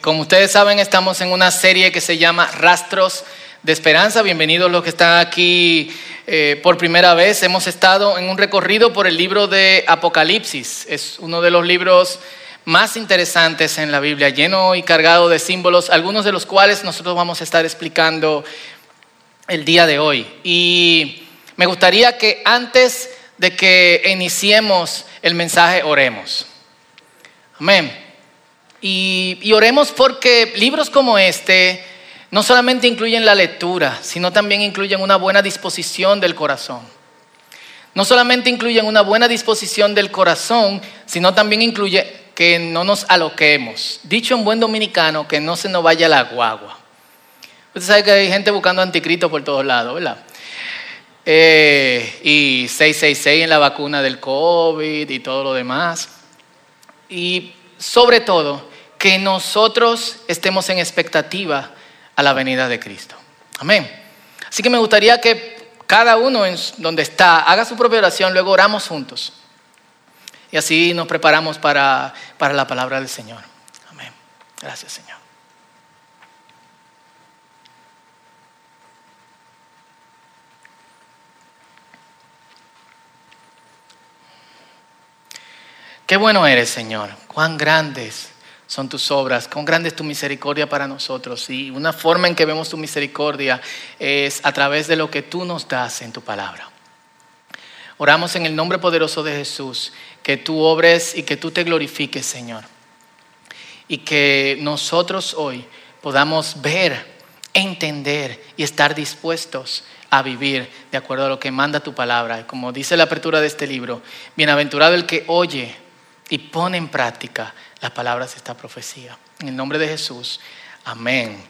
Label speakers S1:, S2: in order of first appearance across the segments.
S1: como ustedes saben, estamos en una serie que se llama Rastros de Esperanza. Bienvenidos los que están aquí eh, por primera vez. Hemos estado en un recorrido por el libro de Apocalipsis. Es uno de los libros más interesantes en la Biblia, lleno y cargado de símbolos, algunos de los cuales nosotros vamos a estar explicando el día de hoy. Y me gustaría que antes de que iniciemos el mensaje, oremos. Amén. Y, oremos porque libros como este no solamente incluyen la lectura, sino también incluyen una buena disposición del corazón. No solamente incluyen una buena disposición del corazón, sino también incluye que no nos aloquemos. Dicho en buen dominicano, que no se nos vaya la guagua. Usted sabe que hay gente buscando anticristo por todos lados, ¿verdad? Eh, y 666 en la vacuna del COVID y todo lo demás. Y sobre todo, que nosotros estemos en expectativa a la venida de Cristo. Amén. Así que me gustaría que cada uno en donde está haga su propia oración, luego oramos juntos. Y así nos preparamos para, para la palabra del Señor. Amén. Gracias, Señor. Qué bueno eres, Señor. Cuán grandes son tus obras, cuán grande es tu misericordia para nosotros. Y una forma en que vemos tu misericordia es a través de lo que tú nos das en tu palabra. Oramos en el nombre poderoso de Jesús, que tú obres y que tú te glorifiques, Señor. Y que nosotros hoy podamos ver, entender y estar dispuestos a vivir de acuerdo a lo que manda tu palabra. Como dice la apertura de este libro, bienaventurado el que oye y pone en práctica las palabras de esta profecía. En el nombre de Jesús, amén.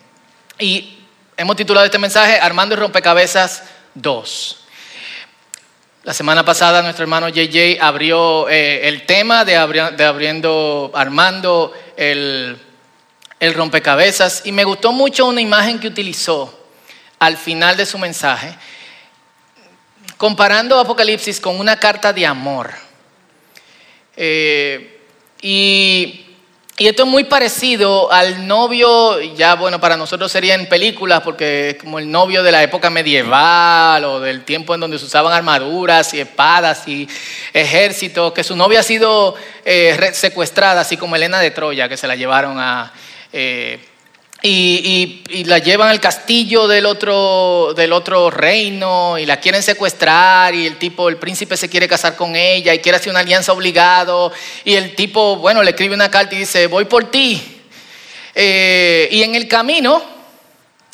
S1: Y hemos titulado este mensaje Armando y Rompecabezas 2. La semana pasada nuestro hermano JJ abrió eh, el tema de, abriendo, armando el, el rompecabezas y me gustó mucho una imagen que utilizó al final de su mensaje, comparando Apocalipsis con una carta de amor. Eh, y, esto es muy parecido al novio, ya bueno, para nosotros sería en películas, porque es como el novio de la época medieval o del tiempo en donde se usaban armaduras y espadas y ejércitos, que su novia ha sido eh, secuestrada, así como Elena de Troya, que se la llevaron a... Eh, y, la llevan al castillo del otro, del otro reino y la quieren secuestrar y el tipo, el príncipe se quiere casar con ella y quiere hacer una alianza obligado y el tipo, bueno, le escribe una carta y dice, voy por ti. Eh, y en el camino,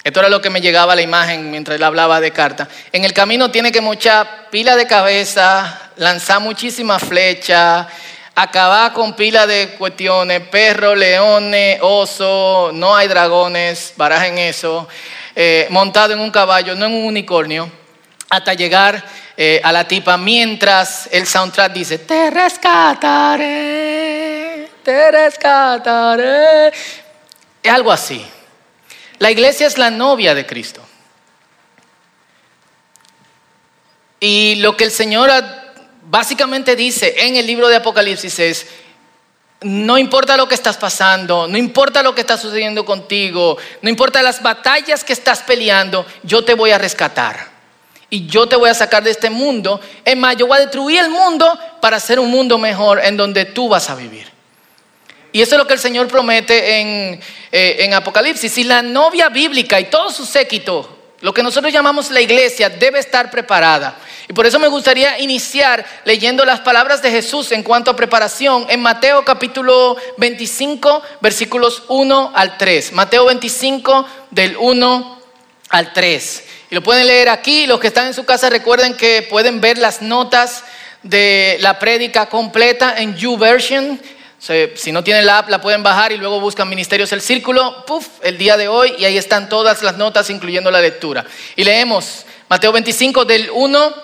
S1: esto era lo que me llegaba a la imagen mientras él hablaba de carta, en el camino tiene que mochar pila de cabeza, lanzar muchísimas flechas acabar con pila de cuestiones, perro, leones, oso, no hay dragones, barajen eso, eh, montado en un caballo, no en un unicornio, hasta llegar eh, a la tipa mientras el soundtrack dice, te rescataré, te rescataré. Es algo así. La iglesia es la novia de Cristo. Y lo que el Señor ha básicamente dice en el libro de Apocalipsis es, no importa lo que estás pasando, no importa lo que está sucediendo contigo, no importa las batallas que estás peleando, yo te voy a rescatar. Y yo te voy a sacar de este mundo. Es más, yo voy a destruir el mundo para hacer un mundo mejor en donde tú vas a vivir. Y eso es lo que el Señor promete en, eh, en Apocalipsis. Y la novia bíblica y todo su séquito lo que nosotros llamamos la iglesia debe estar preparada. Y por eso me gustaría iniciar leyendo las palabras de Jesús en cuanto a preparación en Mateo capítulo 25, versículos 1 al 3. Mateo 25 del 1 al 3. Y lo pueden leer aquí. Los que están en su casa recuerden que pueden ver las notas de la prédica completa en YouVersion si no tienen la app, la pueden bajar y luego buscan Ministerios El Círculo, puff, el día de hoy, y ahí están todas las notas, incluyendo la lectura. Y leemos Mateo 25 del 1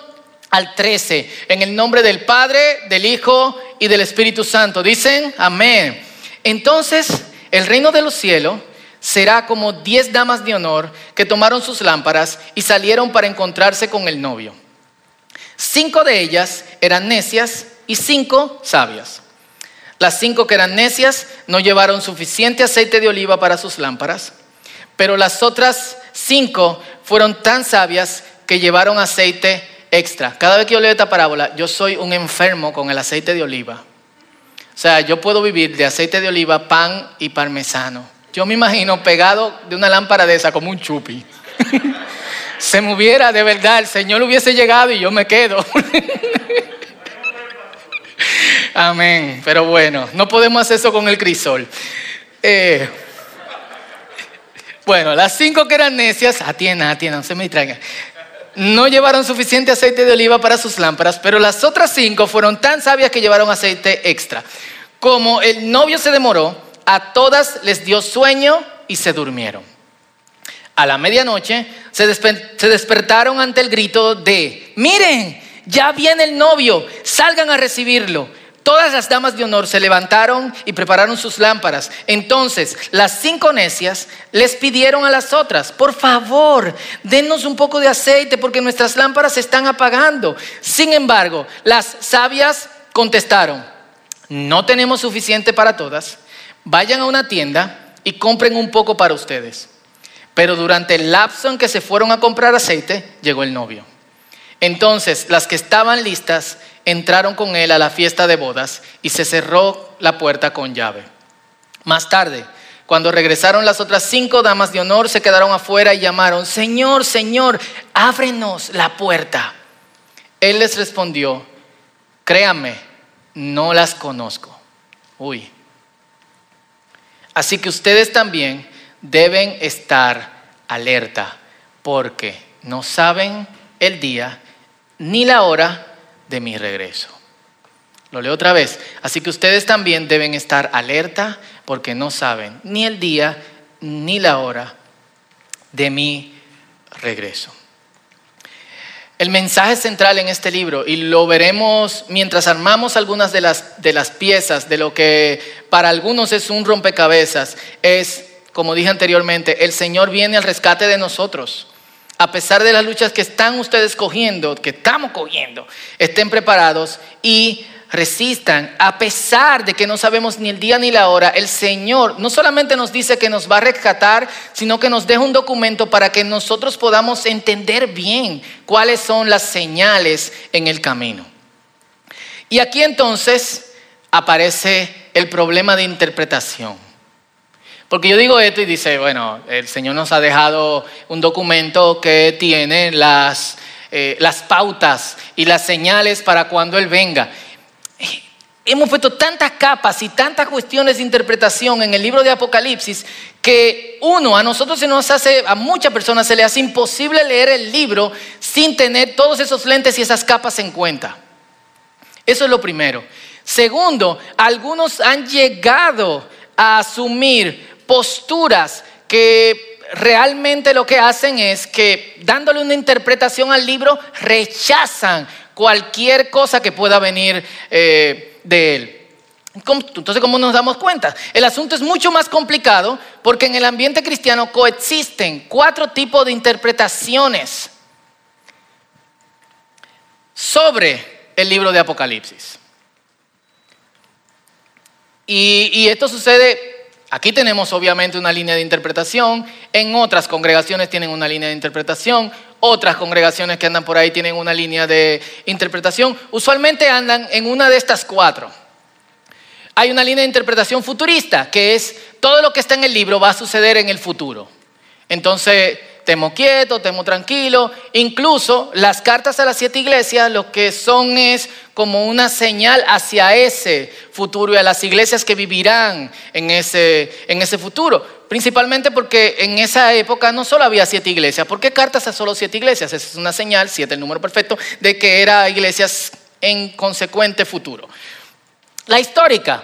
S1: al 13, en el nombre del Padre, del Hijo y del Espíritu Santo. Dicen, amén. Entonces, el reino de los cielos será como diez damas de honor que tomaron sus lámparas y salieron para encontrarse con el novio. Cinco de ellas eran necias y cinco sabias. Las cinco que eran necias no llevaron suficiente aceite de oliva para sus lámparas, pero las otras cinco fueron tan sabias que llevaron aceite extra. Cada vez que yo leo esta parábola, yo soy un enfermo con el aceite de oliva. O sea, yo puedo vivir de aceite de oliva, pan y parmesano. Yo me imagino pegado de una lámpara de esa como un chupi. Se me hubiera, de verdad, el Señor hubiese llegado y yo me quedo. Amén. Pero bueno, no podemos hacer eso con el crisol. Eh, bueno, las cinco que eran necias, atiendan, atiendan, no se me distraigan. No llevaron suficiente aceite de oliva para sus lámparas, pero las otras cinco fueron tan sabias que llevaron aceite extra. Como el novio se demoró, a todas les dio sueño y se durmieron. A la medianoche se, se despertaron ante el grito de, miren, ya viene el novio, salgan a recibirlo. Todas las damas de honor se levantaron y prepararon sus lámparas. Entonces las cinco necias les pidieron a las otras, por favor, denos un poco de aceite porque nuestras lámparas se están apagando. Sin embargo, las sabias contestaron, no tenemos suficiente para todas, vayan a una tienda y compren un poco para ustedes. Pero durante el lapso en que se fueron a comprar aceite, llegó el novio. Entonces las que estaban listas entraron con él a la fiesta de bodas y se cerró la puerta con llave. Más tarde, cuando regresaron las otras cinco damas de honor, se quedaron afuera y llamaron, Señor, Señor, ábrenos la puerta. Él les respondió, créame, no las conozco. Uy. Así que ustedes también deben estar alerta porque no saben el día ni la hora de mi regreso. Lo leo otra vez. Así que ustedes también deben estar alerta porque no saben ni el día ni la hora de mi regreso. El mensaje central en este libro, y lo veremos mientras armamos algunas de las, de las piezas de lo que para algunos es un rompecabezas, es, como dije anteriormente, el Señor viene al rescate de nosotros a pesar de las luchas que están ustedes cogiendo, que estamos cogiendo, estén preparados y resistan. A pesar de que no sabemos ni el día ni la hora, el Señor no solamente nos dice que nos va a rescatar, sino que nos deja un documento para que nosotros podamos entender bien cuáles son las señales en el camino. Y aquí entonces aparece el problema de interpretación. Porque yo digo esto y dice, bueno, el Señor nos ha dejado un documento que tiene las, eh, las pautas y las señales para cuando Él venga. Hemos puesto tantas capas y tantas cuestiones de interpretación en el libro de Apocalipsis que uno, a nosotros se nos hace, a muchas personas se le hace imposible leer el libro sin tener todos esos lentes y esas capas en cuenta. Eso es lo primero. Segundo, algunos han llegado a asumir posturas que realmente lo que hacen es que dándole una interpretación al libro rechazan cualquier cosa que pueda venir eh, de él. Entonces, ¿cómo nos damos cuenta? El asunto es mucho más complicado porque en el ambiente cristiano coexisten cuatro tipos de interpretaciones sobre el libro de Apocalipsis. Y, y esto sucede Aquí tenemos obviamente una línea de interpretación, en otras congregaciones tienen una línea de interpretación, otras congregaciones que andan por ahí tienen una línea de interpretación, usualmente andan en una de estas cuatro. Hay una línea de interpretación futurista, que es todo lo que está en el libro va a suceder en el futuro. Entonces, temo quieto, temo tranquilo. Incluso las cartas a las siete iglesias lo que son es como una señal hacia ese futuro y a las iglesias que vivirán en ese, en ese futuro. Principalmente porque en esa época no solo había siete iglesias. ¿Por qué cartas a solo siete iglesias? Esa es una señal, siete el número perfecto, de que era iglesias en consecuente futuro. La histórica,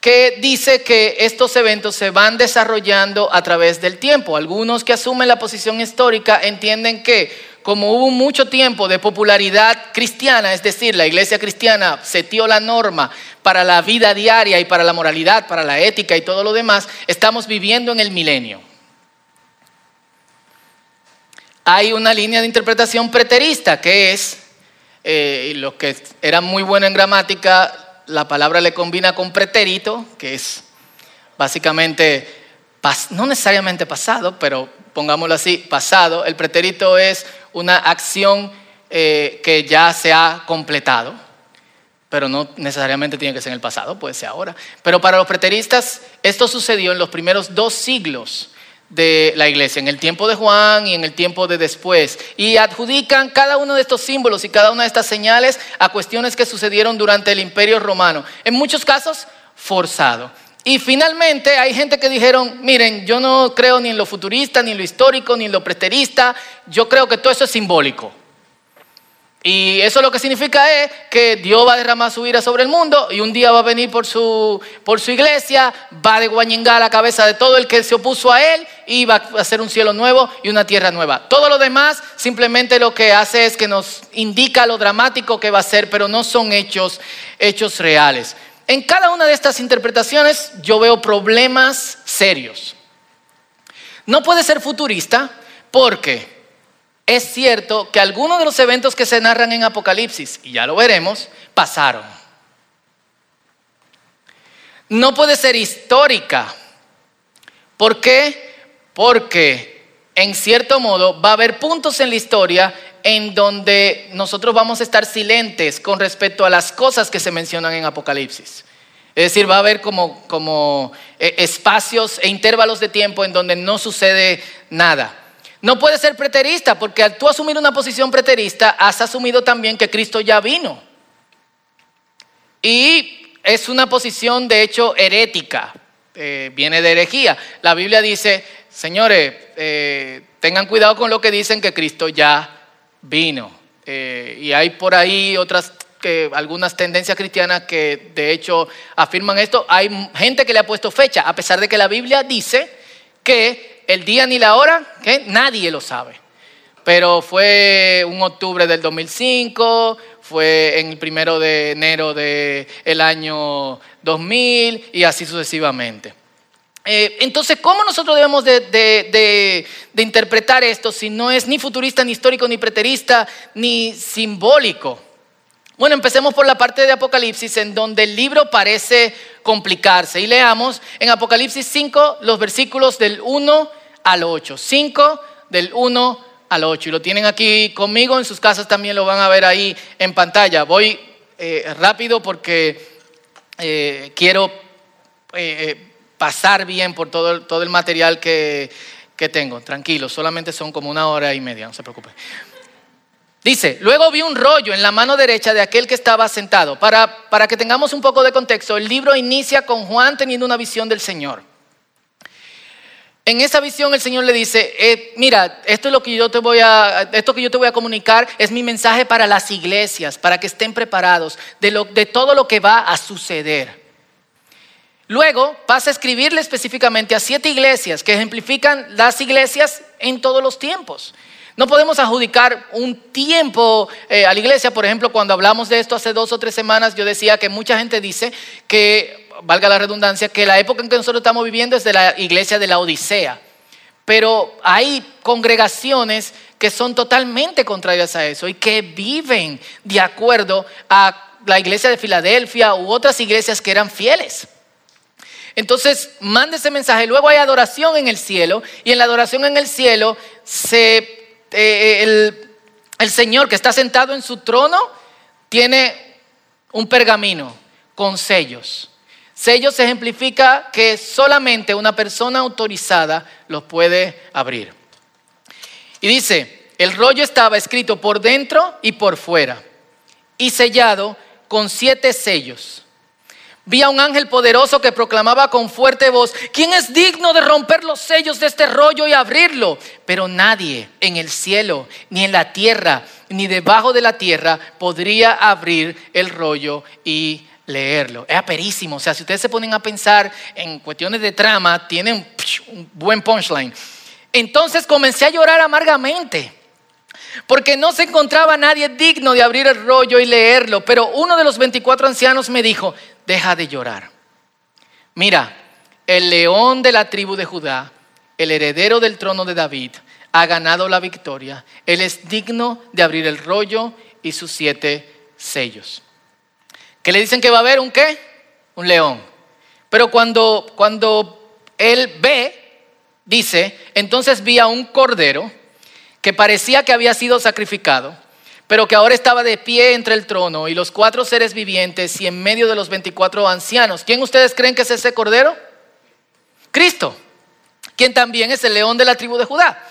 S1: que dice que estos eventos se van desarrollando a través del tiempo. Algunos que asumen la posición histórica entienden que como hubo mucho tiempo de popularidad cristiana, es decir, la iglesia cristiana setió la norma para la vida diaria y para la moralidad, para la ética y todo lo demás, estamos viviendo en el milenio. Hay una línea de interpretación preterista que es, eh, lo que era muy bueno en gramática, la palabra le combina con pretérito, que es básicamente, no necesariamente pasado, pero pongámoslo así, pasado. El pretérito es una acción eh, que ya se ha completado, pero no necesariamente tiene que ser en el pasado, puede ser ahora. Pero para los preteristas, esto sucedió en los primeros dos siglos de la iglesia, en el tiempo de Juan y en el tiempo de después. Y adjudican cada uno de estos símbolos y cada una de estas señales a cuestiones que sucedieron durante el imperio romano. En muchos casos, forzado. Y finalmente hay gente que dijeron, miren, yo no creo ni en lo futurista, ni en lo histórico, ni en lo preterista, yo creo que todo eso es simbólico. Y eso lo que significa es que Dios va a derramar su ira sobre el mundo y un día va a venir por su, por su iglesia, va a desguañingar la cabeza de todo el que se opuso a él y va a hacer un cielo nuevo y una tierra nueva. Todo lo demás simplemente lo que hace es que nos indica lo dramático que va a ser, pero no son hechos, hechos reales. En cada una de estas interpretaciones yo veo problemas serios. No puede ser futurista porque es cierto que algunos de los eventos que se narran en Apocalipsis, y ya lo veremos, pasaron. No puede ser histórica. ¿Por qué? Porque en cierto modo va a haber puntos en la historia en donde nosotros vamos a estar silentes con respecto a las cosas que se mencionan en Apocalipsis. Es decir, va a haber como, como eh, espacios e intervalos de tiempo en donde no sucede nada. No puede ser preterista, porque al tú asumir una posición preterista, has asumido también que Cristo ya vino. Y es una posición, de hecho, herética, eh, viene de herejía. La Biblia dice, señores, eh, tengan cuidado con lo que dicen que Cristo ya vino. Eh, y hay por ahí otras algunas tendencias cristianas que de hecho afirman esto. Hay gente que le ha puesto fecha, a pesar de que la Biblia dice que el día ni la hora, que nadie lo sabe. Pero fue un octubre del 2005, fue en el primero de enero del año 2000 y así sucesivamente. Eh, entonces, ¿cómo nosotros debemos de, interpretar esto si no es ni futurista, ni histórico, ni preterista, ni simbólico? Bueno, empecemos por la parte de Apocalipsis en donde el libro parece complicarse. Y leamos en Apocalipsis 5 los versículos del 1 al 8. 5 del 1 al 8. Y lo tienen aquí conmigo, en sus casas también lo van a ver ahí en pantalla. Voy eh, rápido porque eh, quiero eh, pasar bien por todo, el, todo el material que, que tengo. Tranquilo, solamente son como una hora y media, no se preocupe. Dice, luego vi un rollo en la mano derecha de aquel que estaba sentado. Para, para que tengamos un poco de contexto, el libro inicia con Juan teniendo una visión del Señor. En esa visión el Señor le dice, eh, mira, esto es lo que yo te voy a, esto que yo te voy a comunicar es mi mensaje para las iglesias, para que estén preparados de, lo, de todo lo que va a suceder. Luego pasa a escribirle específicamente a siete iglesias que ejemplifican las iglesias en todos los tiempos. No podemos adjudicar un tiempo eh, a la iglesia. Por ejemplo, cuando hablamos de esto hace dos o tres semanas, yo decía que mucha gente dice que valga la redundancia, que la época en que nosotros estamos viviendo es de la iglesia de la Odisea. Pero hay congregaciones que son totalmente contrarias a eso y que viven de acuerdo a la iglesia de Filadelfia u otras iglesias que eran fieles. Entonces, mande ese mensaje. Luego hay adoración en el cielo y en la adoración en el cielo se, eh, el, el Señor que está sentado en su trono tiene un pergamino con sellos. Sellos ejemplifica que solamente una persona autorizada los puede abrir. Y dice, el rollo estaba escrito por dentro y por fuera y sellado con siete sellos. Vi a un ángel poderoso que proclamaba con fuerte voz, ¿quién es digno de romper los sellos de este rollo y abrirlo? Pero nadie en el cielo, ni en la tierra, ni debajo de la tierra podría abrir el rollo y leerlo. Es aperísimo. O sea, si ustedes se ponen a pensar en cuestiones de trama, tienen un buen punchline. Entonces comencé a llorar amargamente. Porque no se encontraba nadie digno de abrir el rollo y leerlo. Pero uno de los 24 ancianos me dijo, deja de llorar. Mira, el león de la tribu de Judá, el heredero del trono de David, ha ganado la victoria. Él es digno de abrir el rollo y sus siete sellos. que le dicen que va a haber un qué? Un león. Pero cuando, cuando él ve, dice, entonces vi a un cordero que parecía que había sido sacrificado, pero que ahora estaba de pie entre el trono y los cuatro seres vivientes y en medio de los veinticuatro ancianos. ¿Quién ustedes creen que es ese cordero? Cristo, quien también es el león de la tribu de Judá.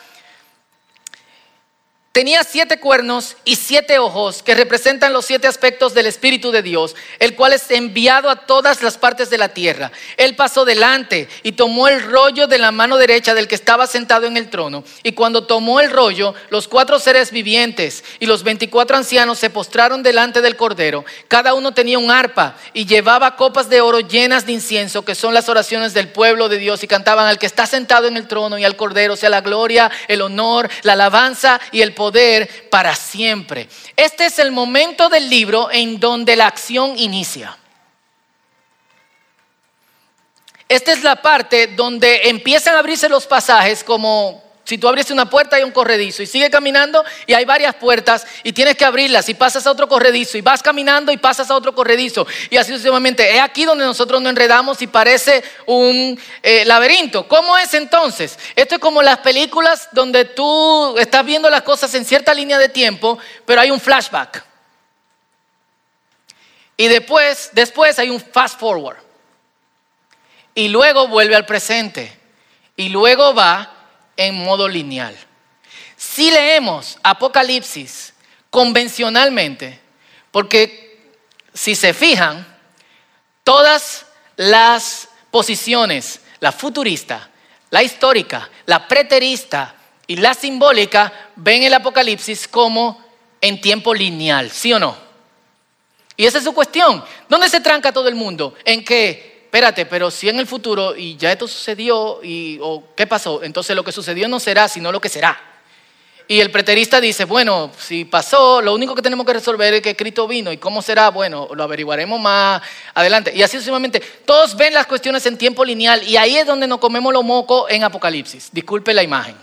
S1: Tenía siete cuernos y siete ojos que representan los siete aspectos del Espíritu de Dios, el cual es enviado a todas las partes de la tierra. Él pasó delante y tomó el rollo de la mano derecha del que estaba sentado en el trono. Y cuando tomó el rollo, los cuatro seres vivientes y los veinticuatro ancianos se postraron delante del Cordero. Cada uno tenía un arpa y llevaba copas de oro llenas de incienso, que son las oraciones del pueblo de Dios, y cantaban al que está sentado en el trono y al Cordero, sea la gloria, el honor, la alabanza y el poder para siempre. Este es el momento del libro en donde la acción inicia. Esta es la parte donde empiezan a abrirse los pasajes como si tú abriste una puerta hay un corredizo y sigue caminando y hay varias puertas y tienes que abrirlas y pasas a otro corredizo y vas caminando y pasas a otro corredizo y así sucesivamente. Es aquí donde nosotros nos enredamos y parece un eh, laberinto. ¿Cómo es entonces? Esto es como las películas donde tú estás viendo las cosas en cierta línea de tiempo, pero hay un flashback. Y después, después hay un fast forward. Y luego vuelve al presente. Y luego va en modo lineal. Si leemos Apocalipsis convencionalmente, porque si se fijan, todas las posiciones, la futurista, la histórica, la preterista y la simbólica, ven el Apocalipsis como en tiempo lineal, ¿sí o no? Y esa es su cuestión. ¿Dónde se tranca todo el mundo? En que espérate, pero si en el futuro y ya esto sucedió, y, o qué pasó, entonces lo que sucedió no será, sino lo que será. Y el preterista dice, bueno, si pasó, lo único que tenemos que resolver es que Cristo vino y cómo será, bueno, lo averiguaremos más adelante. Y así sucesivamente, todos ven las cuestiones en tiempo lineal y ahí es donde nos comemos lo moco en Apocalipsis. Disculpe la imagen.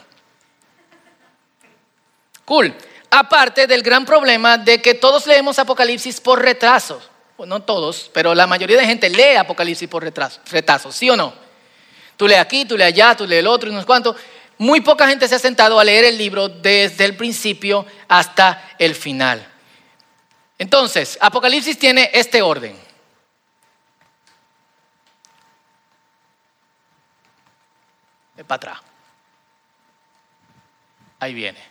S1: Cool. Aparte del gran problema de que todos leemos Apocalipsis por retraso. Pues no todos, pero la mayoría de gente lee Apocalipsis por retraso, ¿sí o no? Tú lees aquí, tú lees allá, tú lees el otro y no sé cuánto. Muy poca gente se ha sentado a leer el libro desde el principio hasta el final. Entonces, Apocalipsis tiene este orden. De para atrás. Ahí viene.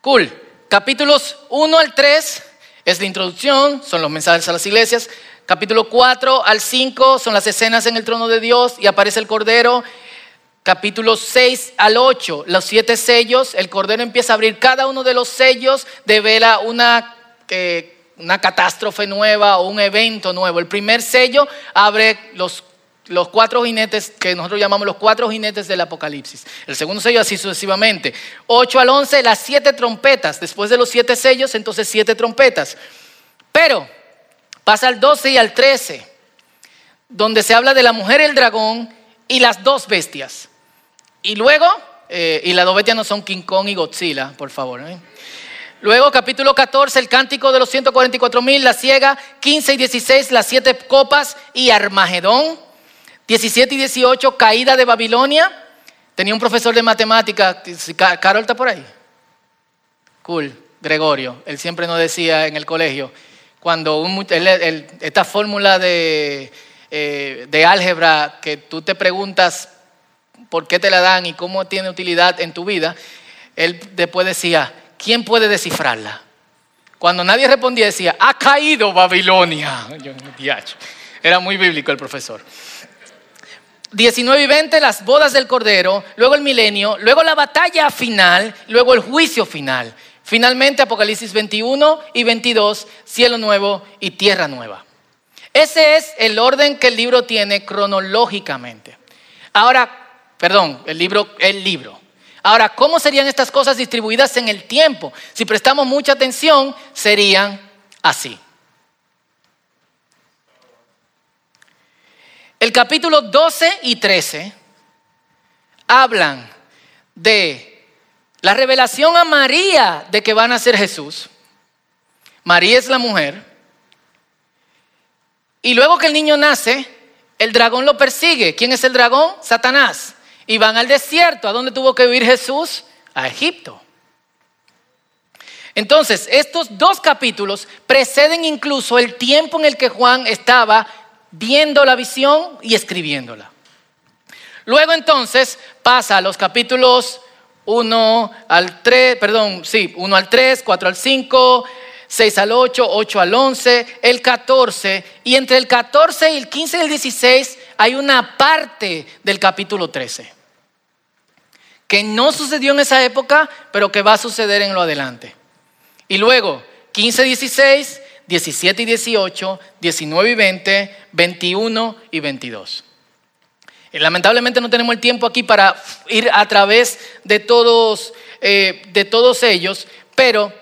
S1: Cool. Capítulos 1 al 3 es la introducción, son los mensajes a las iglesias. Capítulo 4 al 5 son las escenas en el trono de Dios y aparece el Cordero. Capítulo 6 al 8, los siete sellos, el Cordero empieza a abrir cada uno de los sellos, devela una, una catástrofe nueva o un evento nuevo. El primer sello abre los los cuatro jinetes que nosotros llamamos los cuatro jinetes del Apocalipsis. El segundo sello así sucesivamente. 8 al 11, las siete trompetas. Después de los siete sellos, entonces siete trompetas. Pero pasa al 12 y al 13, donde se habla de la mujer, el dragón y las dos bestias. Y luego, eh, y las dos bestias no son King Kong y Godzilla, por favor. ¿eh? Luego capítulo 14, el cántico de los 144 mil, la ciega, 15 y 16, las siete copas y Armagedón. 17 y 18, caída de Babilonia. Tenía un profesor de matemática, Carol está por ahí. Cool, Gregorio. Él siempre nos decía en el colegio, cuando esta fórmula de, eh, de álgebra que tú te preguntas por qué te la dan y cómo tiene utilidad en tu vida, él después decía, ¿quién puede descifrarla? Cuando nadie respondía decía, ha caído Babilonia. Era muy bíblico el profesor. 19 y 20, las bodas del Cordero, luego el milenio, luego la batalla final, luego el juicio final. Finalmente Apocalipsis 21 y 22, cielo nuevo y tierra nueva. Ese es el orden que el libro tiene cronológicamente. Ahora, perdón, el libro, el libro. Ahora, ¿cómo serían estas cosas distribuidas en el tiempo? Si prestamos mucha atención, serían así. El capítulo 12 y 13 hablan de la revelación a María de que van a ser Jesús. María es la mujer, Y luego que el niño nace, el dragón lo persigue. ¿Quién es el dragón? Satanás. Y van al desierto. ¿A dónde tuvo que vivir Jesús? A Egipto. Entonces, estos dos capítulos preceden incluso el tiempo en el que Juan estaba viendo la visión y escribiéndola. Luego entonces pasa a los capítulos 1 al 3, perdón, sí, 1 al 3, 4 al 5, 6 al 8, 8 al 11, el 14, y entre el 14 y el 15 y el 16 hay una parte del capítulo 13, que no sucedió en esa época, pero que va a suceder en lo adelante. Y luego, 15, 16, 17 y 18, 19 y 20, 21 y 22. Y lamentablemente no tenemos el tiempo aquí para ir a través de todos, eh, de todos ellos, pero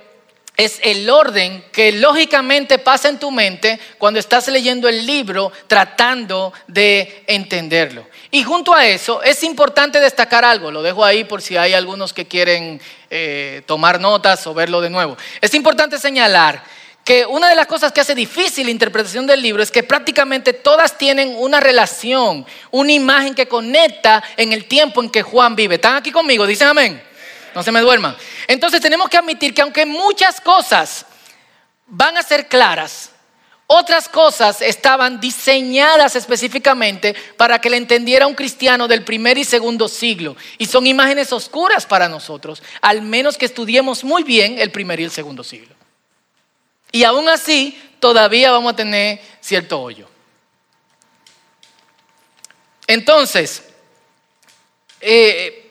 S1: es el orden que lógicamente pasa en tu mente cuando estás leyendo el libro tratando de entenderlo. Y junto a eso es importante destacar algo, lo dejo ahí por si hay algunos que quieren eh, tomar notas o verlo de nuevo. Es importante señalar que una de las cosas que hace difícil la interpretación del libro es que prácticamente todas tienen una relación, una imagen que conecta en el tiempo en que Juan vive. ¿Están aquí conmigo? Dicen amén. No se me duerman. Entonces tenemos que admitir que aunque muchas cosas van a ser claras, otras cosas estaban diseñadas específicamente para que le entendiera un cristiano del primer y segundo siglo. Y son imágenes oscuras para nosotros, al menos que estudiemos muy bien el primer y el segundo siglo. Y aún así, todavía vamos a tener cierto hoyo. Entonces, eh,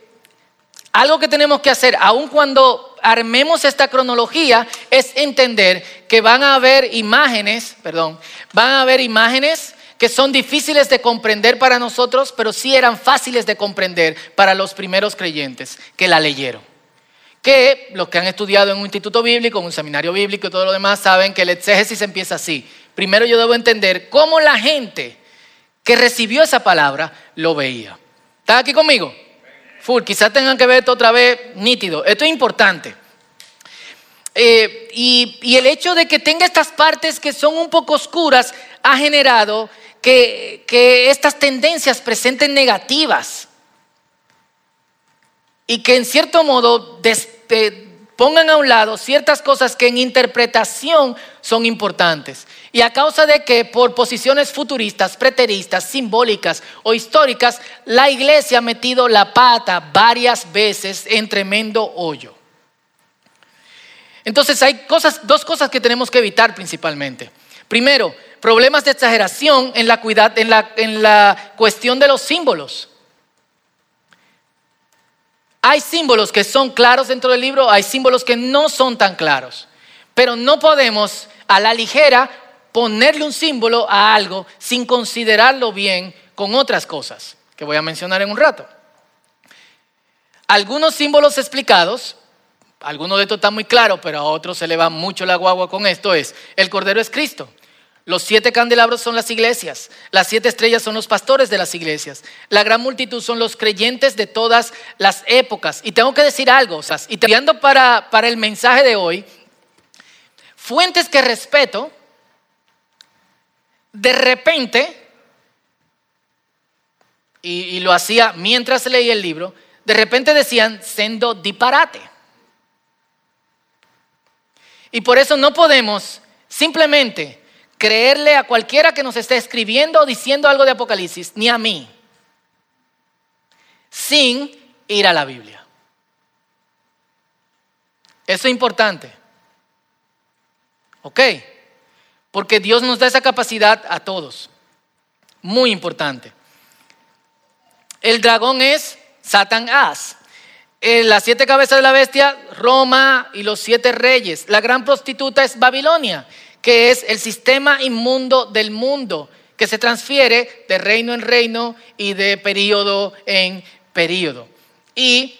S1: algo que tenemos que hacer, aun cuando armemos esta cronología, es entender que van a haber imágenes, perdón, van a haber imágenes que son difíciles de comprender para nosotros, pero sí eran fáciles de comprender para los primeros creyentes que la leyeron que los que han estudiado en un instituto bíblico, en un seminario bíblico y todo lo demás saben que el exégesis empieza así. Primero yo debo entender cómo la gente que recibió esa palabra lo veía. ¿Estás aquí conmigo? Full, quizás tengan que ver esto otra vez nítido. Esto es importante. Eh, y, el hecho de que tenga estas partes que son un poco oscuras ha generado que estas tendencias presenten negativas y que en cierto modo pongan a un lado ciertas cosas que en interpretación son importantes. Y a causa de que por posiciones futuristas, preteristas, simbólicas o históricas, la iglesia ha metido la pata varias veces en tremendo hoyo. Entonces hay dos cosas que tenemos que evitar principalmente. Primero, problemas de exageración en la cuestión de los símbolos. Hay símbolos que son claros dentro del libro, hay símbolos que no son tan claros. Pero no podemos a la ligera ponerle un símbolo a algo sin considerarlo bien con otras cosas, que voy a mencionar en un rato. Algunos símbolos explicados, algunos de estos están muy claros, pero a otros se le va mucho la guagua con esto, es el Cordero es Cristo. Los siete candelabros son las iglesias, las siete estrellas son los pastores de las iglesias, la gran multitud son los creyentes de todas las épocas. Y tengo que decir algo, o y te para, para el mensaje de hoy, fuentes que respeto, de repente, y, y lo hacía mientras leía el libro, de repente decían sendo disparate. Y por eso no podemos simplemente creerle a cualquiera que nos esté escribiendo o diciendo algo de Apocalipsis, ni a mí, sin ir a la Biblia. Eso es importante. ¿Ok? Porque Dios nos da esa capacidad a todos. Muy importante. El dragón es Satanás. Eh, las siete cabezas de la bestia, Roma y los siete reyes. La gran prostituta es Babilonia que es el sistema inmundo del mundo, que se transfiere de reino en reino y de periodo en periodo. Y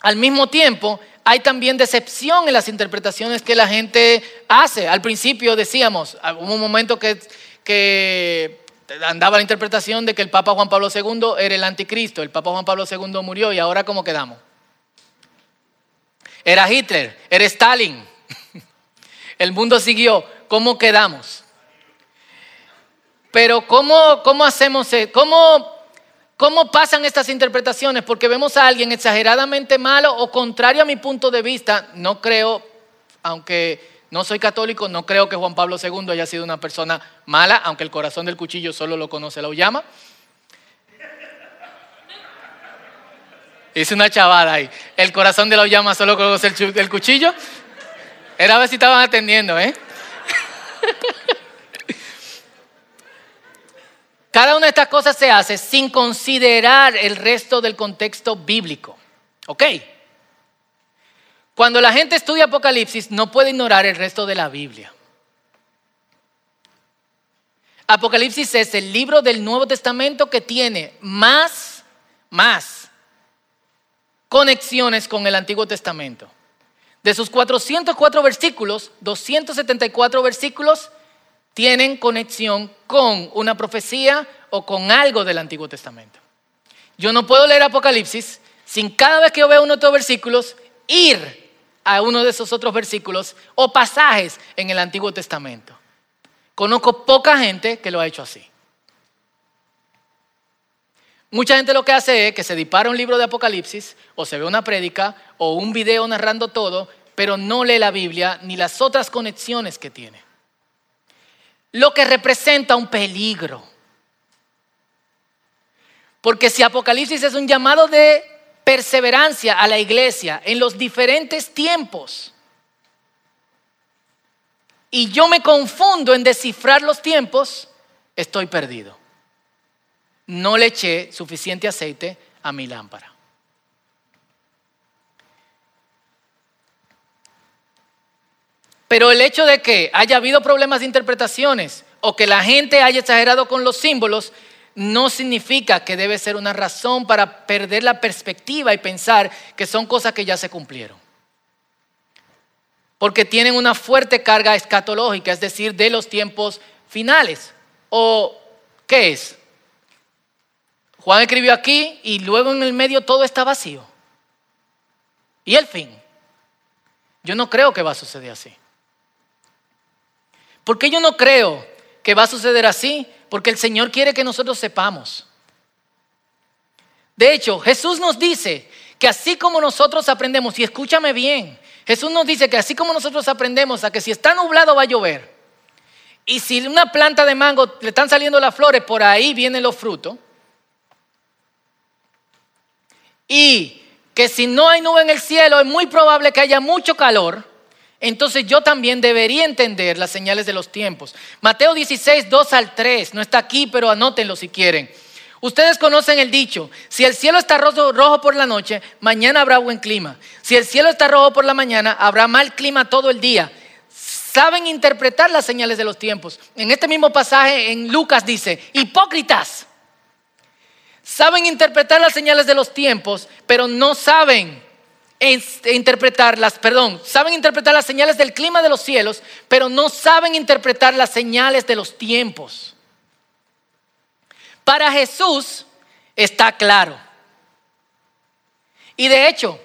S1: al mismo tiempo hay también decepción en las interpretaciones que la gente hace. Al principio decíamos, hubo un momento que, que andaba la interpretación de que el Papa Juan Pablo II era el anticristo, el Papa Juan Pablo II murió y ahora ¿cómo quedamos? Era Hitler, era Stalin. El mundo siguió. ¿Cómo quedamos? Pero ¿cómo, cómo hacemos, e-? cómo, cómo pasan estas interpretaciones? Porque vemos a alguien exageradamente malo o contrario a mi punto de vista. No creo, aunque no soy católico, no creo que Juan Pablo II haya sido una persona mala, aunque el corazón del cuchillo solo lo conoce la llama. Hice una chavada ahí. El corazón de la llama solo conoce el, cuchillo. Era ver si estaban atendiendo, ¿eh? Cada una de estas cosas se hace sin considerar el resto del contexto bíblico. ¿Ok? Cuando la gente estudia Apocalipsis no puede ignorar el resto de la Biblia. Apocalipsis es el libro del Nuevo Testamento que tiene más, más conexiones con el Antiguo Testamento. De sus 404 versículos, 274 versículos tienen conexión con una profecía o con algo del Antiguo Testamento. Yo no puedo leer Apocalipsis sin cada vez que yo veo uno de estos versículos ir a uno de esos otros versículos o pasajes en el Antiguo Testamento. Conozco poca gente que lo ha hecho así. Mucha gente lo que hace es que se dispara un libro de Apocalipsis o se ve una prédica o un video narrando todo, pero no lee la Biblia ni las otras conexiones que tiene lo que representa un peligro. Porque si Apocalipsis es un llamado de perseverancia a la iglesia en los diferentes tiempos, y yo me confundo en descifrar los tiempos, estoy perdido. No le eché suficiente aceite a mi lámpara. Pero el hecho de que haya habido problemas de interpretaciones o que la gente haya exagerado con los símbolos no significa que debe ser una razón para perder la perspectiva y pensar que son cosas que ya se cumplieron. Porque tienen una fuerte carga escatológica, es decir, de los tiempos finales. ¿O qué es? Juan escribió aquí y luego en el medio todo está vacío. ¿Y el fin? Yo no creo que va a suceder así. ¿Por qué yo no creo que va a suceder así? Porque el Señor quiere que nosotros sepamos. De hecho, Jesús nos dice que así como nosotros aprendemos, y escúchame bien, Jesús nos dice que así como nosotros aprendemos a que si está nublado va a llover, y si una planta de mango le están saliendo las flores, por ahí vienen los frutos, y que si no hay nube en el cielo es muy probable que haya mucho calor, entonces yo también debería entender las señales de los tiempos. Mateo 16, 2 al 3, no está aquí, pero anótenlo si quieren. Ustedes conocen el dicho, si el cielo está rojo, rojo, por la noche, mañana habrá buen clima. Si el cielo está rojo por la mañana, habrá mal clima todo el día. Saben interpretar las señales de los tiempos. En este mismo pasaje en Lucas dice, hipócritas, saben interpretar las señales de los tiempos, pero no saben interpretar las, perdón, saben interpretar las señales del clima de los cielos, pero no saben interpretar las señales de los tiempos. Para Jesús está claro. Y de hecho,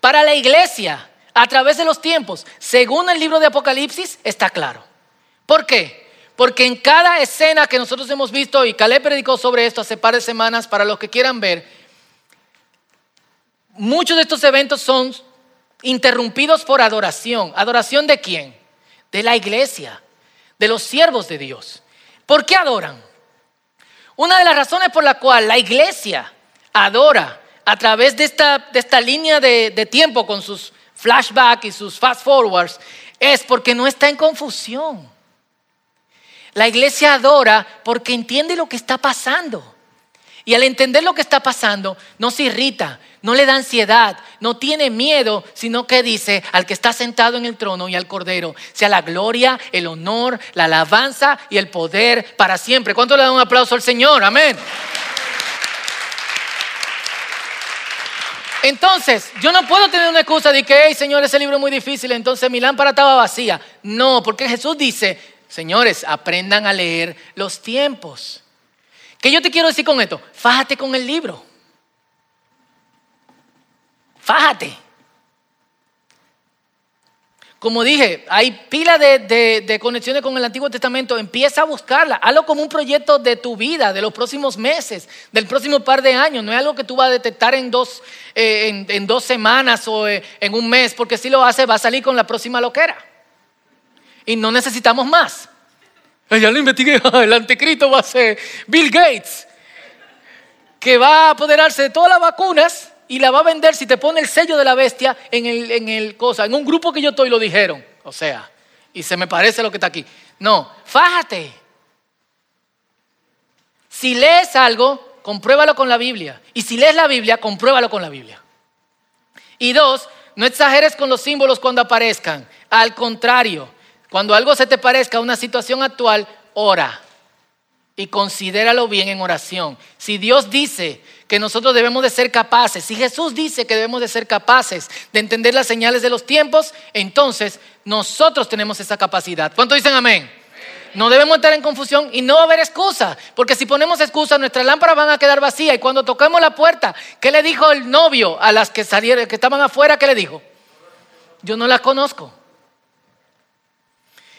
S1: para la iglesia, a través de los tiempos, según el libro de Apocalipsis, está claro. ¿Por qué? Porque en cada escena que nosotros hemos visto, y Caleb predicó sobre esto hace par de semanas, para los que quieran ver, muchos de estos eventos son interrumpidos por adoración. ¿Adoración de quién? De la iglesia, de los siervos de Dios. ¿Por qué adoran? Una de las razones por la cual la iglesia adora a través de esta, de esta línea de, de tiempo con sus flashbacks y sus fast forwards es porque no está en confusión. La iglesia adora porque entiende lo que está pasando. Y al entender lo que está pasando, no se irrita, no le da ansiedad, no tiene miedo, sino que dice al que está sentado en el trono y al cordero, sea la gloria, el honor, la alabanza y el poder para siempre. ¿Cuánto le da un aplauso al Señor? Amén. Entonces, yo no puedo tener una excusa de que, hey, Señor, ese libro es muy difícil, entonces mi lámpara estaba vacía. No, porque Jesús dice, señores, aprendan a leer los tiempos. ¿Qué yo te quiero decir con esto? Fájate con el libro. Fájate. Como dije, hay pila de, conexiones con el Antiguo Testamento. Empieza a buscarla. Hazlo como un proyecto de tu vida, de los próximos meses, del próximo par de años. No es algo que tú vas a detectar en dos, eh, semanas o eh, en un mes, porque si lo hace va a salir con la próxima loquera. Y no necesitamos más. Ya lo investigué. El anticristo va a ser Bill Gates, que va a apoderarse de todas las vacunas y la va a vender si te pone el sello de la bestia en el, en el cosa. En un grupo que yo estoy lo dijeron. O sea, y se me parece lo que está aquí. No, fájate. Si lees algo, compruébalo con la Biblia. Y si lees la Biblia, compruébalo con la Biblia. Y dos, no exageres con los símbolos cuando aparezcan. Al contrario, cuando algo se te parezca a una situación actual, ora y considéralo bien en oración. Si Dios dice que nosotros debemos de ser capaces, si Jesús dice que debemos de ser capaces de entender las señales de los tiempos, entonces nosotros tenemos esa capacidad. ¿Cuánto dicen amén? No debemos estar en confusión y no va a haber excusa, porque si ponemos excusa, nuestras lámparas van a quedar vacías y cuando toquemos la puerta, ¿qué le dijo el novio a las que salieron, que estaban afuera? ¿Qué le dijo? Yo no las conozco.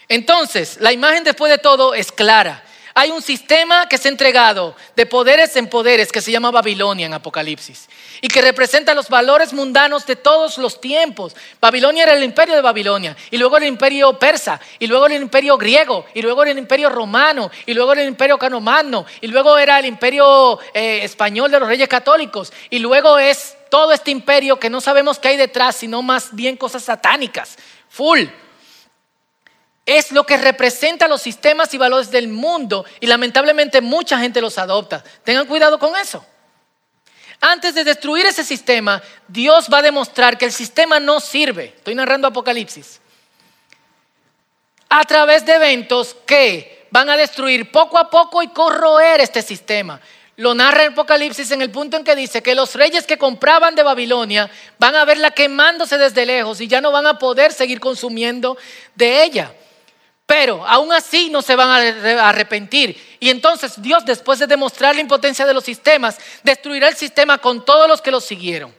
S1: Entonces, la imagen después de todo es clara hay un sistema que se ha entregado de poderes en poderes que se llama Babilonia en Apocalipsis y que representa los valores mundanos de todos los tiempos. Babilonia era el imperio de Babilonia y luego el imperio persa y luego el imperio griego y luego el imperio romano y luego el imperio canomano y luego era el imperio eh, español de los reyes católicos y luego es todo este imperio que no sabemos qué hay detrás, sino más bien cosas satánicas, full es lo que representa los sistemas y valores del mundo y lamentablemente mucha gente los adopta. Tengan cuidado con eso. Antes de destruir ese sistema, Dios va a demostrar que el sistema no sirve. Estoy narrando Apocalipsis. A través de eventos que van a destruir poco a poco y corroer este sistema. Lo narra en Apocalipsis en el punto en que dice que los reyes que compraban de Babilonia van a verla quemándose desde lejos y ya no van a poder seguir consumiendo de ella. Pero aún así no se van a arrepentir. Y entonces Dios, después de demostrar la impotencia de los sistemas, destruirá el sistema con todos los que lo siguieron.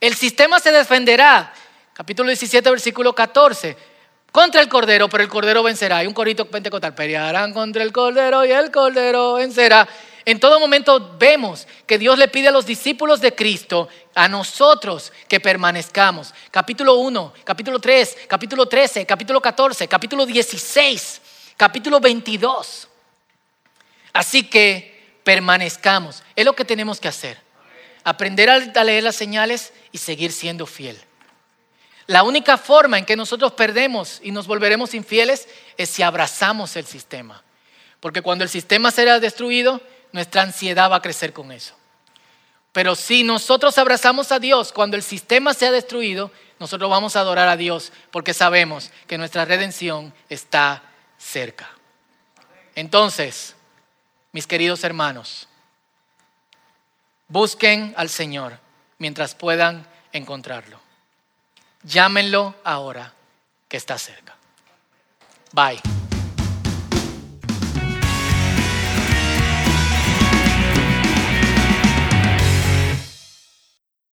S1: El sistema se defenderá, capítulo 17, versículo 14, contra el cordero, pero el cordero vencerá. Hay un corito pentecostal, pelearán contra el cordero y el cordero vencerá. En todo momento vemos que Dios le pide a los discípulos de Cristo, a nosotros, que permanezcamos. Capítulo 1, capítulo 3, capítulo 13, capítulo 14, capítulo 16, capítulo 22. Así que permanezcamos. Es lo que tenemos que hacer. Aprender a leer las señales y seguir siendo fiel. La única forma en que nosotros perdemos y nos volveremos infieles es si abrazamos el sistema. Porque cuando el sistema será destruido, nuestra ansiedad va a crecer con eso. Pero si nosotros abrazamos a Dios cuando el sistema se ha destruido, nosotros vamos a adorar a Dios porque sabemos que nuestra redención está cerca. Entonces, mis queridos hermanos, busquen al Señor mientras puedan encontrarlo. Llámenlo ahora que está cerca. Bye.